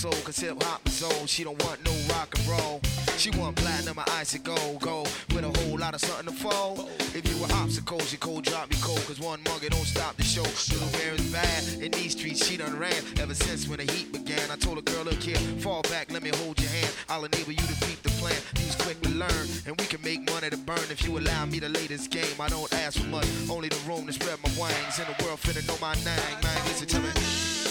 soul, cause hip hop is old. She don't want no rock and roll. She want platinum or icy gold, gold with a whole lot of something to fold. If you were obstacles, you cold drop me cold, cause one monkey don't stop the show. Little Mary is bad. In these streets, she done ran ever since when the heat began. I told a girl, look here, fall back, let me hold your hand. I'll enable you to beat the plan. Use quick to learn, and we can make money to burn if you allow me to lay this game. I don't ask for much, only the room to spread my wings. In the world, finna know my name, man. Listen to me.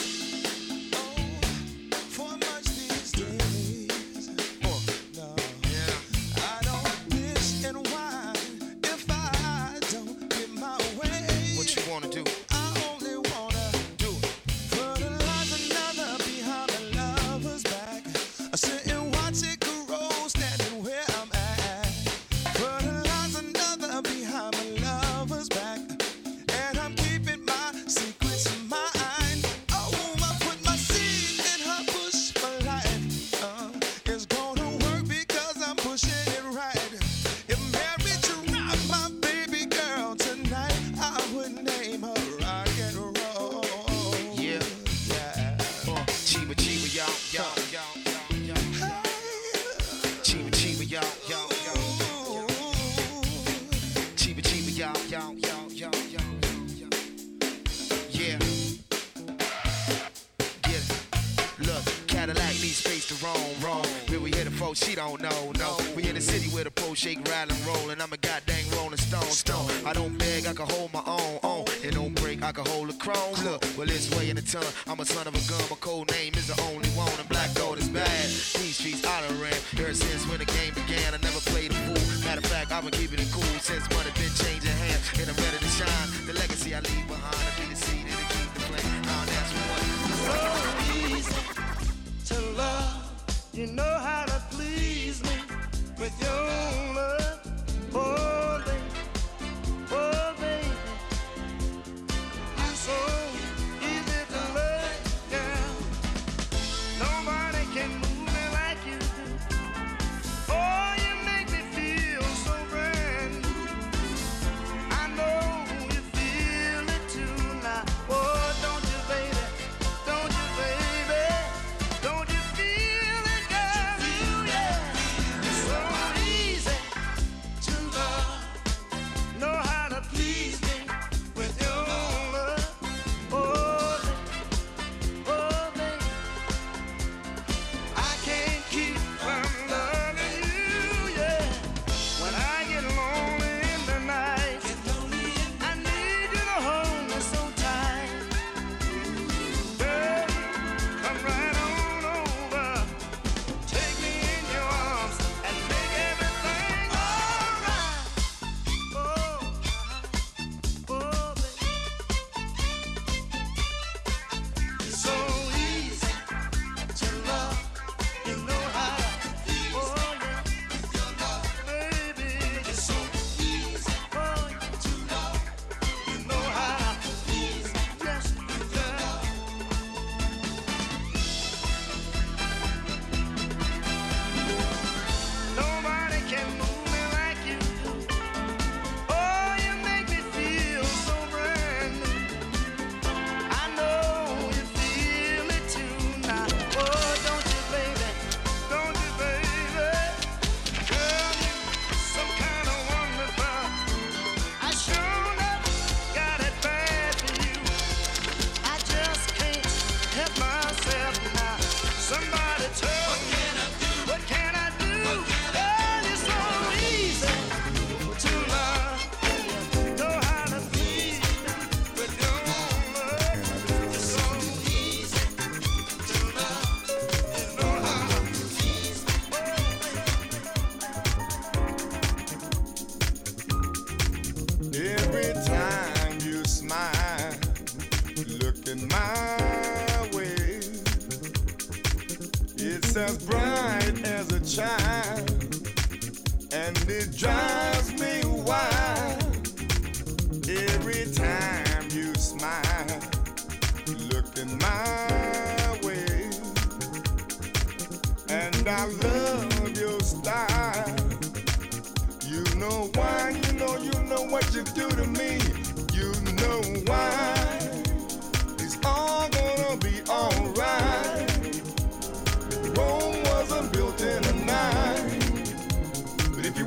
Know, no. We in the city where the pole shake, rattle, and roll, and I'm a goddamn rolling stone, stone. I don't beg, I can hold my own, own. It don't break, I can hold a chrome. Look, well, this way in the ton. I'm a son of a gun, my code name is the only one, and black gold is bad. These streets I done ran ever since when the game began. I never played a fool. Matter of fact, I've been keeping it cool since money been changing hands, and I'm ready to shine. The legacy I leave behind, I be the seed and keep the flame. Now that's what. to love. You know how to please with your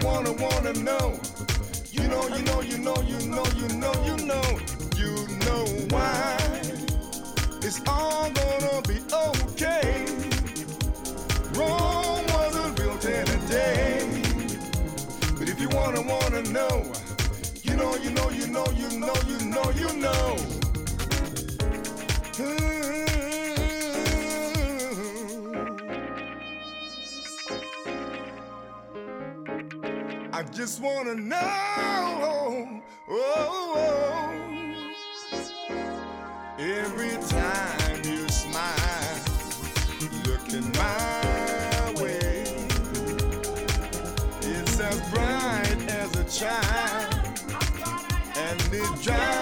wanna wanna know. You know, you know, you know, you know, you know, you know, you know why. It's all gonna be okay. Rome wasn't built in a day. But if you wanna wanna know, you know, you know, you know, you know, you know, you know. I just wanna know. Oh, oh, every time you smile, looking my way, it's as bright as a child, and it drives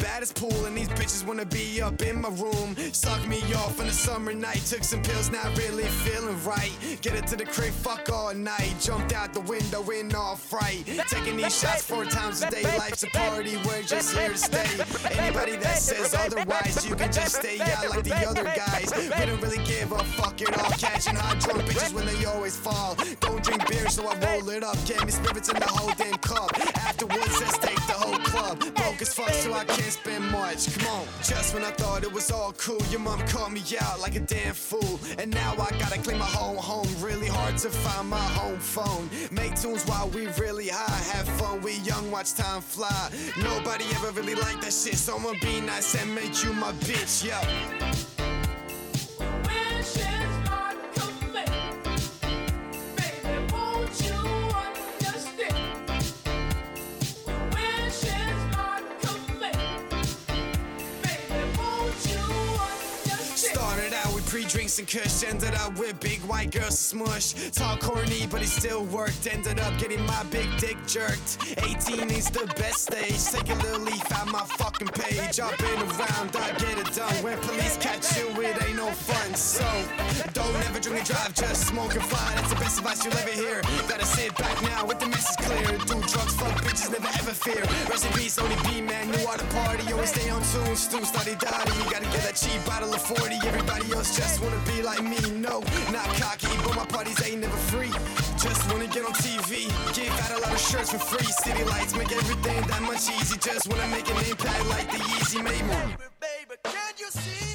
baddest pool, and these bitches wanna be up in my room. Suck me off on a summer night. Took some pills, not really feeling right. Get it to the crib, fuck all night. Jumped out the window in all fright. Taking these shots four times a day. Life's a party, we're just here to stay. Anybody that says otherwise, you can just stay out like the other guys. We don't really give a fuck at all. Catching hot drunk bitches when they always fall. Don't drink beer, so I roll it up. Get me spirits in the whole damn cup. Afterwards, let's take the whole club. Broke as fuck, so I can't spend much. Come on, just when I thought it was all cool, your mom called me out like a damn fool. And now I gotta clean my whole home. Really hard to find my home phone. Make tunes while we really high. Have fun, we young, watch time fly. Nobody ever really liked that shit, so I'ma be nice and make you my bitch, yeah. With pre-drinks and kush, ended up with big white girls smush. Talk corny, but he still worked. Ended up getting my big dick jerked. 18 is the best stage. Take a little leaf out my fucking page. I've been around, I get it done. When police catch you, it ain't no fun. So don't ever drink and drive, just smoke and fly. That's the best advice you'll ever hear. Gotta sit back now with the message clear. Do drugs, fuck bitches, never ever fear. Peace, only B man, knew how to party. Always stay on tune, stew, study, daddy. You gotta get that cheap bottle of 40. Everybody else just wanna be like me. No, not cocky, but my parties ain't never free. Just wanna get on TV, give out a lot of shirts for free. City lights make everything that much easy. Just wanna make an impact like the easy made me. Baby, can you see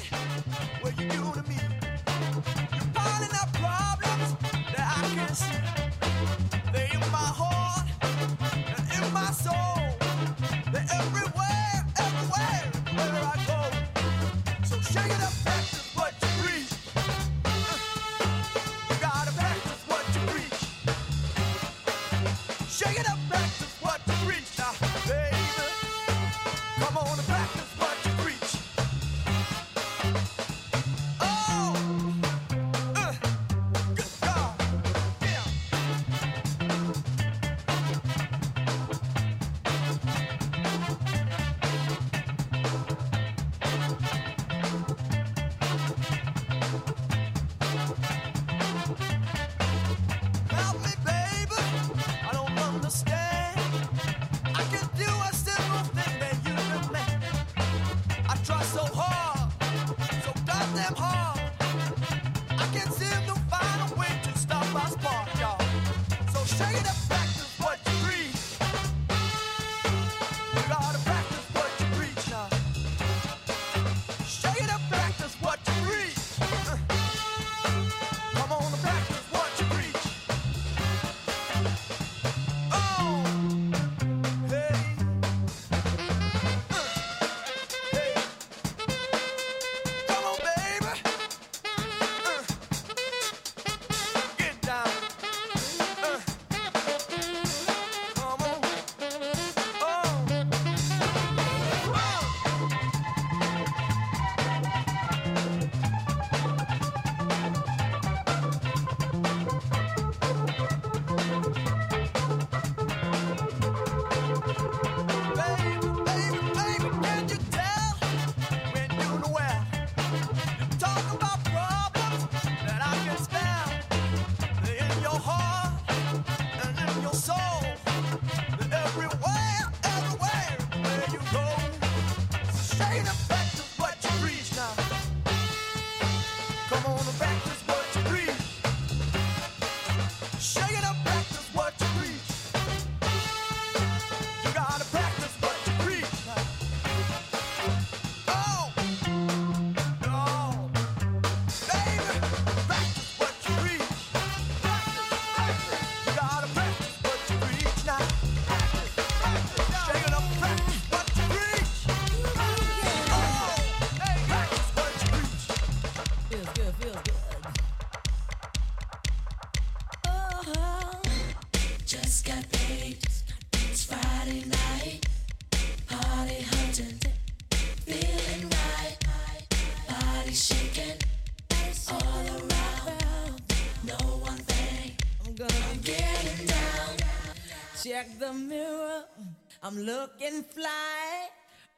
looking fly.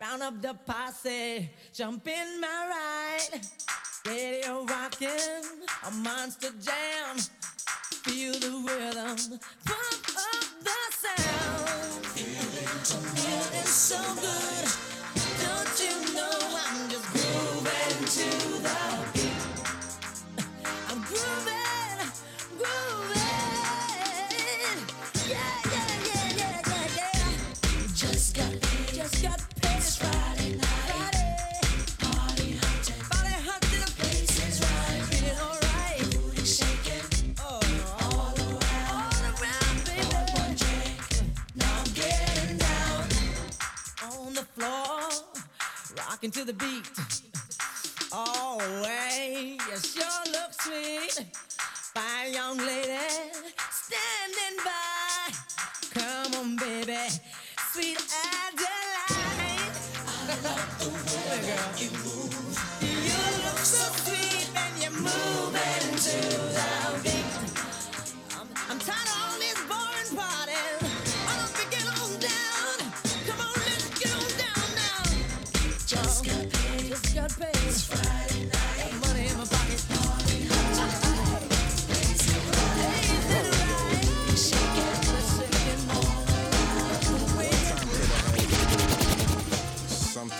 Round up the posse, jump in my ride. Radio rocking, a monster jam. Feel the rhythm, pump up the sound. Feeling so good. Don't you know I'm just grooving to the to the beat.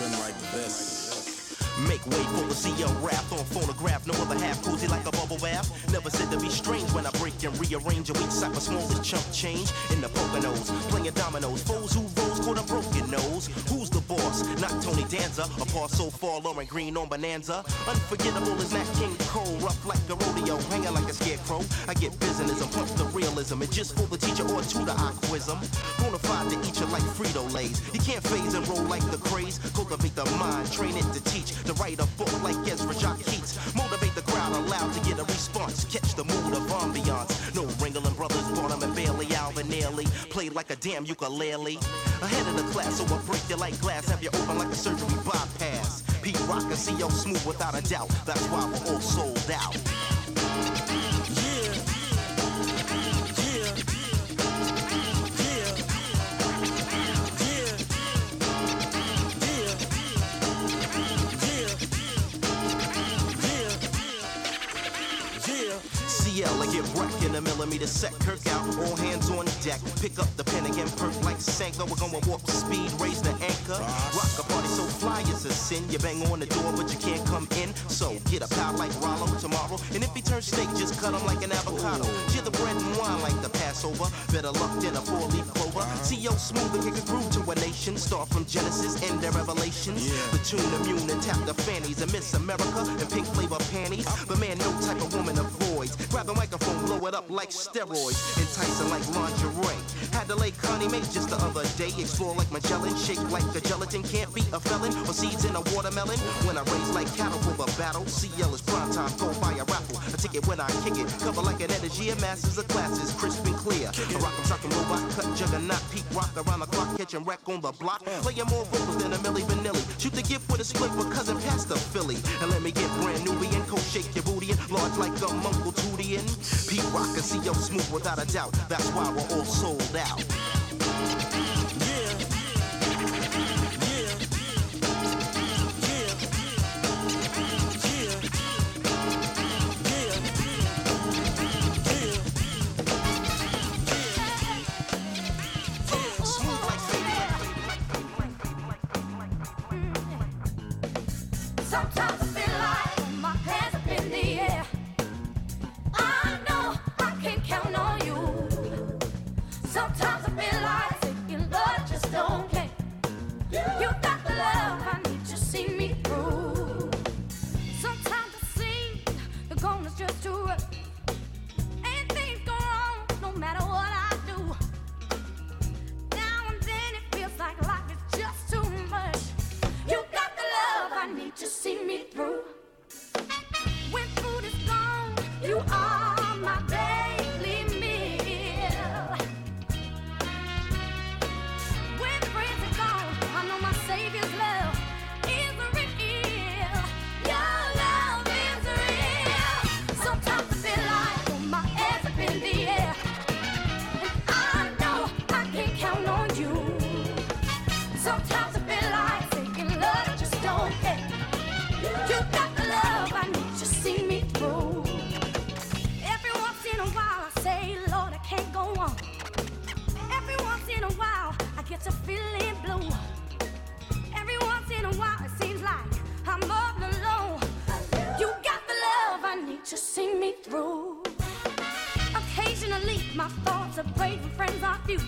Like this. Make way for the CL rap on phonograph. No other half cozy like a bubble bath. Never said to be strange when I break and rearrange a weak of smallest chump change in the Poconos. Playing dominoes, foes who rose caught a broken nose. Who's the boss? Not Tony Danza. a Apart so far, Lorne Greene on Bonanza. Unforgettable is Nat King Cole. Rough like a rodeo, hanging like a scarecrow. I get business and punch the realism. And just for the teacher or tutor, I quiz 'em. Bonafide to eat you like Frito Lays. You can't phase and roll like the craze. Cultivate the mind, train it to teach. To write a book like Ezra Jack Keats. Motivate the crowd allowed to get a response. Catch the mood of ambiance. No Ringling Brothers, Barnum and Bailey, Alvin Ailey. Played like a damn ukulele. Ahead of the class, so I break you like glass. Have you open like a surgery bypass. Pete Rock and CL Smooth without a doubt. That's why we're all sold out. CL, I get wrecked in a millimeter set. Kirk out, all hands on deck. Pick up the pen again, perk like Sanka. We're going warp speed, raise the anchor. Rock a party so fly is a sin. You bang on the door, but you can't come in. So get a pal like Rollo tomorrow. And if he turns steak, just cut him like an avocado. Share the bread and wine like the Passover. Better luck than a four leaf clover. CL Smooth and kick a groove to a nation. Start from Genesis, end to Revelations. The tune immune and tap the fannies. And Miss America and pink flavor panties. But man, no type of woman avoids. Grab the microphone, blow it up like steroids. Enticing like lingerie. Had to lay Connie Mae just the other day. Explore like Magellan, shake like a gelatin. Can't be a felon or seeds in a watermelon. When I raise like cattle for the battle, CL is prime time. Go buy a raffle. I take it when I kick it. Cover like an energy. And masters of classes, crisp and clear. A rock and trucking robot, cut juggernaut, Pete Rock around the clock, catching wreck on the block. Playing more vocals than a Milli Vanilli. Shoot the gift with a split for cousin Pastor Philly. And let me get brand new and co shake your booty and large like a Uncle Tootie Pete Rock and CL Smooth without a doubt. That's why we're all sold out. Occasionally my thoughts are brave and friends are few.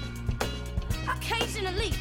Occasionally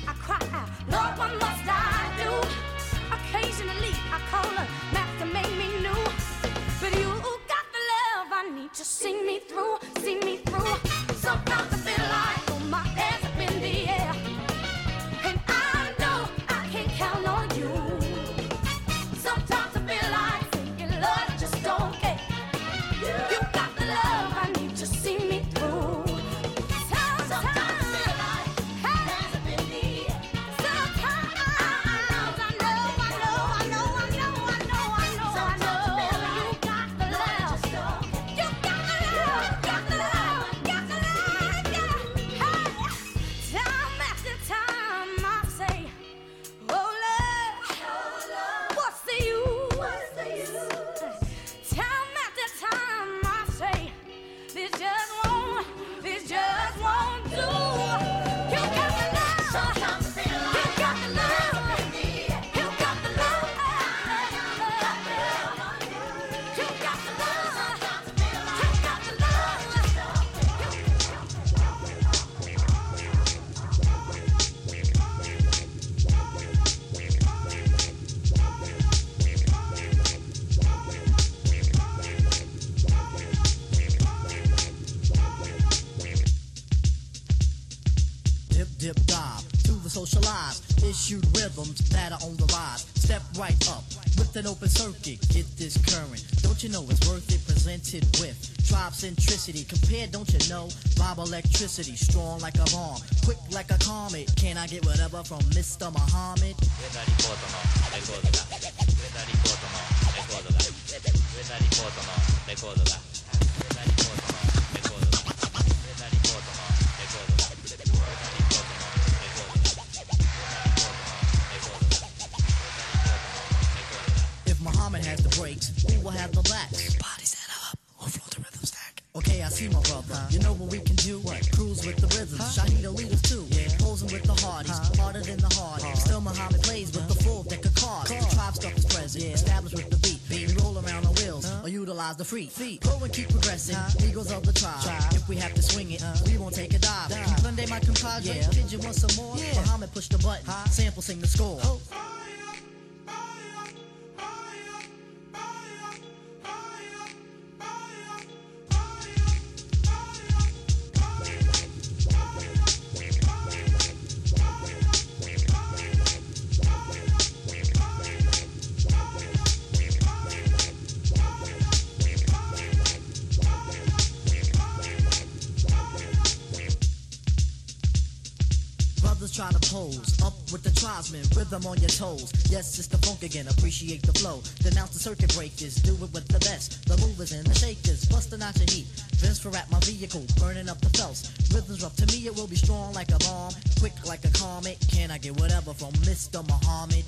centricity. Compared, don't you know? Bob electricity, strong like a bomb, quick like a comet. Can I get whatever from Mr. Muhammad? If Muhammad has the brakes, who will have the lats? My brother. You know what we can do? What? Cruise with the rhythm. Shahida lead us too. Yeah. Posing with the hardies, harder than the hard. Still Muhammad plays with the full deck of cards. The tribe stuff is present, established with the beat. We roll around on wheels or utilize the free feet. Go and keep progressing. Eagles of the tribe. If we have to swing it, we won't take a dive. Sunday my compadre. Did you want some more? Muhammad push the button. Sample sing the score. Oh. Rhythm on your toes. Yes, it's the funk again, appreciate the flow. Denounce the circuit breakers, do it with the best. The movers and the shakers, busting out your heat. Vince for at my vehicle, burning up the fells. Rhythms rough, to me it will be strong like a bomb, quick like a comet. Can I get whatever from Mr. Muhammad?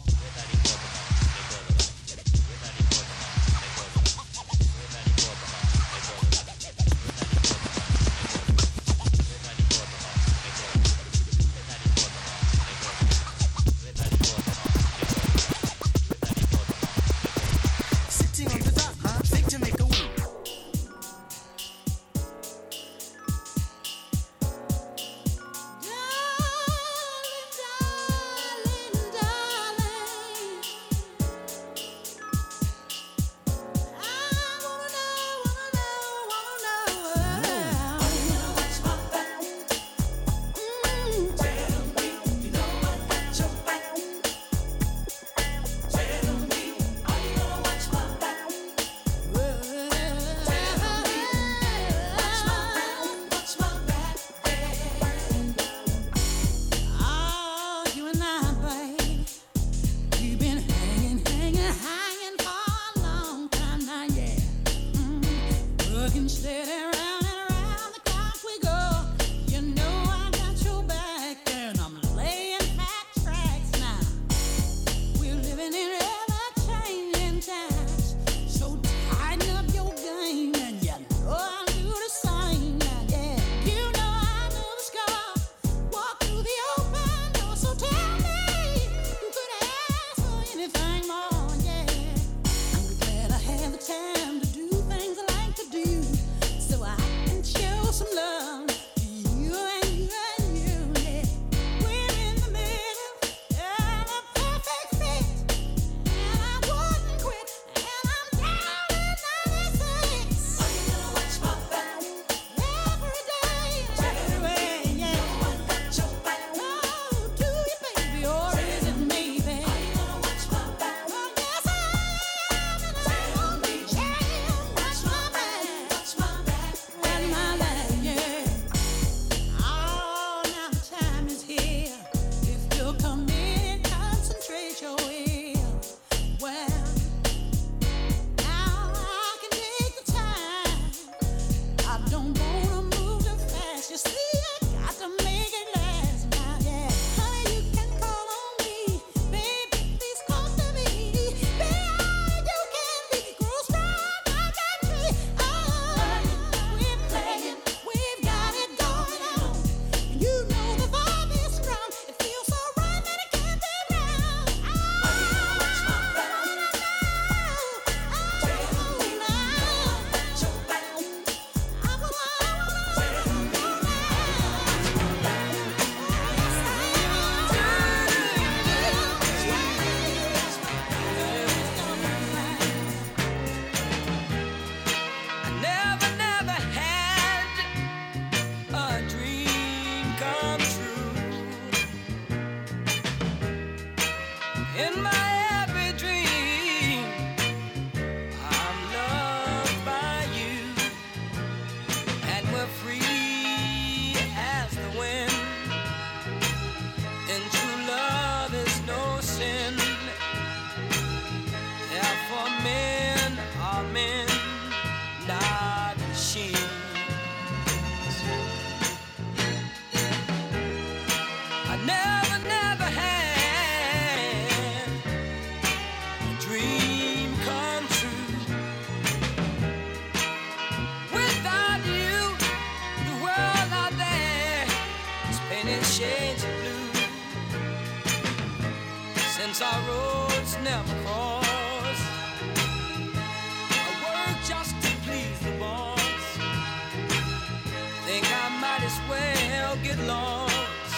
get lost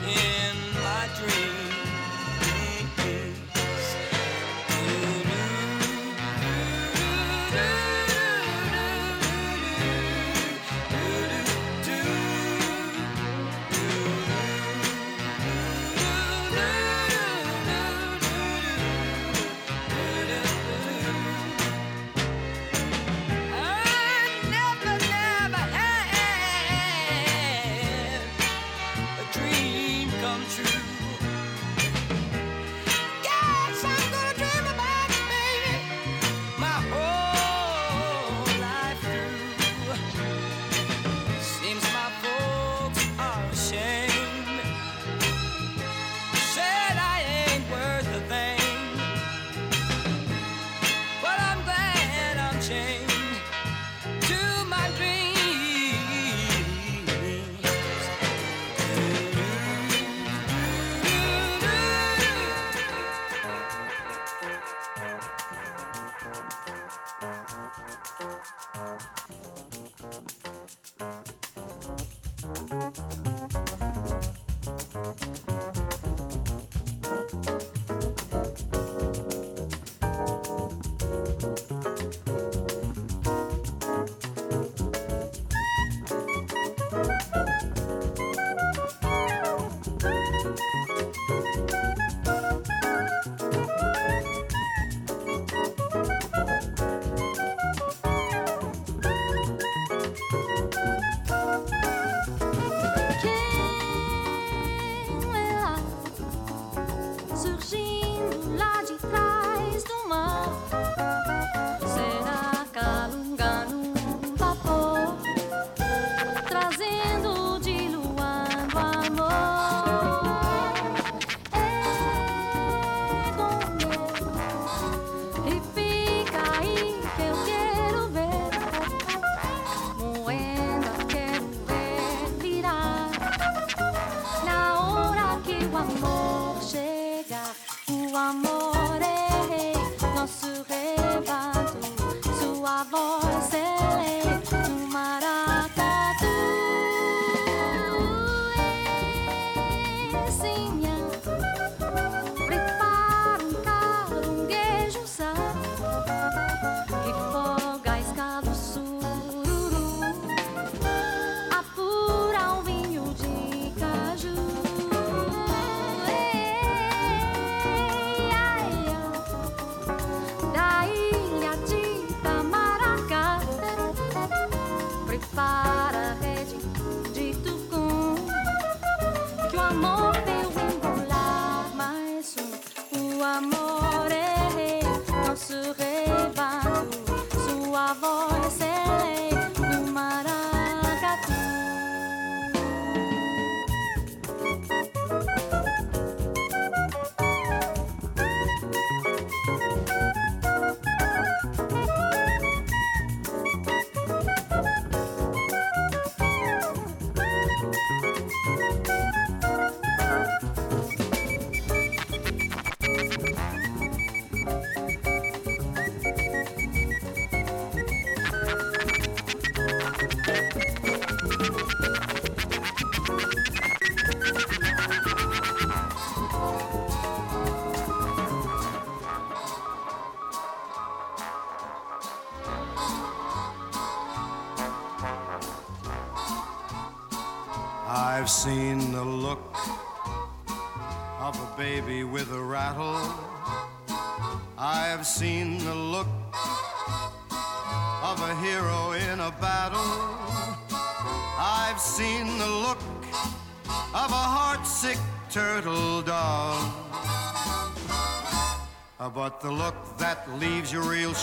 in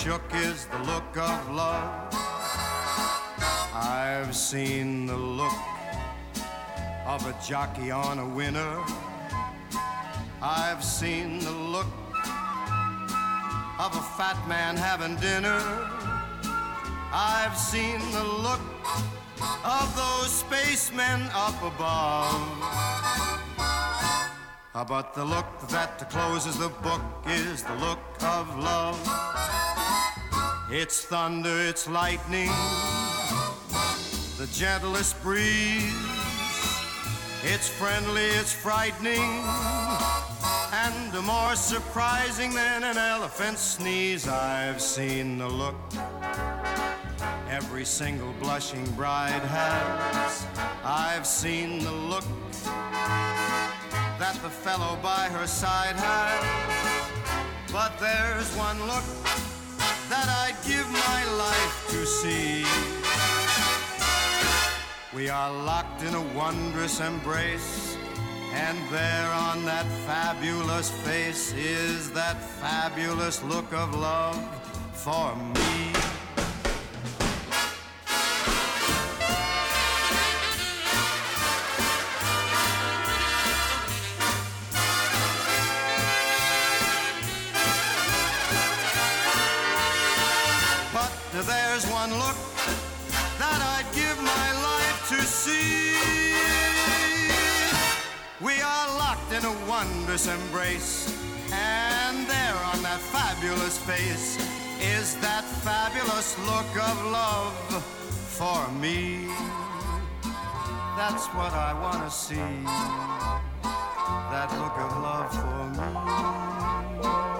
shook is the look of love. I've seen the look of a jockey on a winner. I've seen the look of a fat man having dinner. I've seen the look of those spacemen up above. But the look that closes the book is the look of love. It's thunder, it's lightning, the gentlest breeze. It's friendly, it's frightening, and more surprising than an elephant sneeze. I've seen the look every single blushing bride has. I've seen the look that the fellow by her side has. But there's one look that I'd give my life to see. We are locked in a wondrous embrace, and there on that fabulous face is that fabulous look of love for me. We are locked in a wondrous embrace, and there on that fabulous face is that fabulous look of love for me. That's what I want to see. That look of love for me.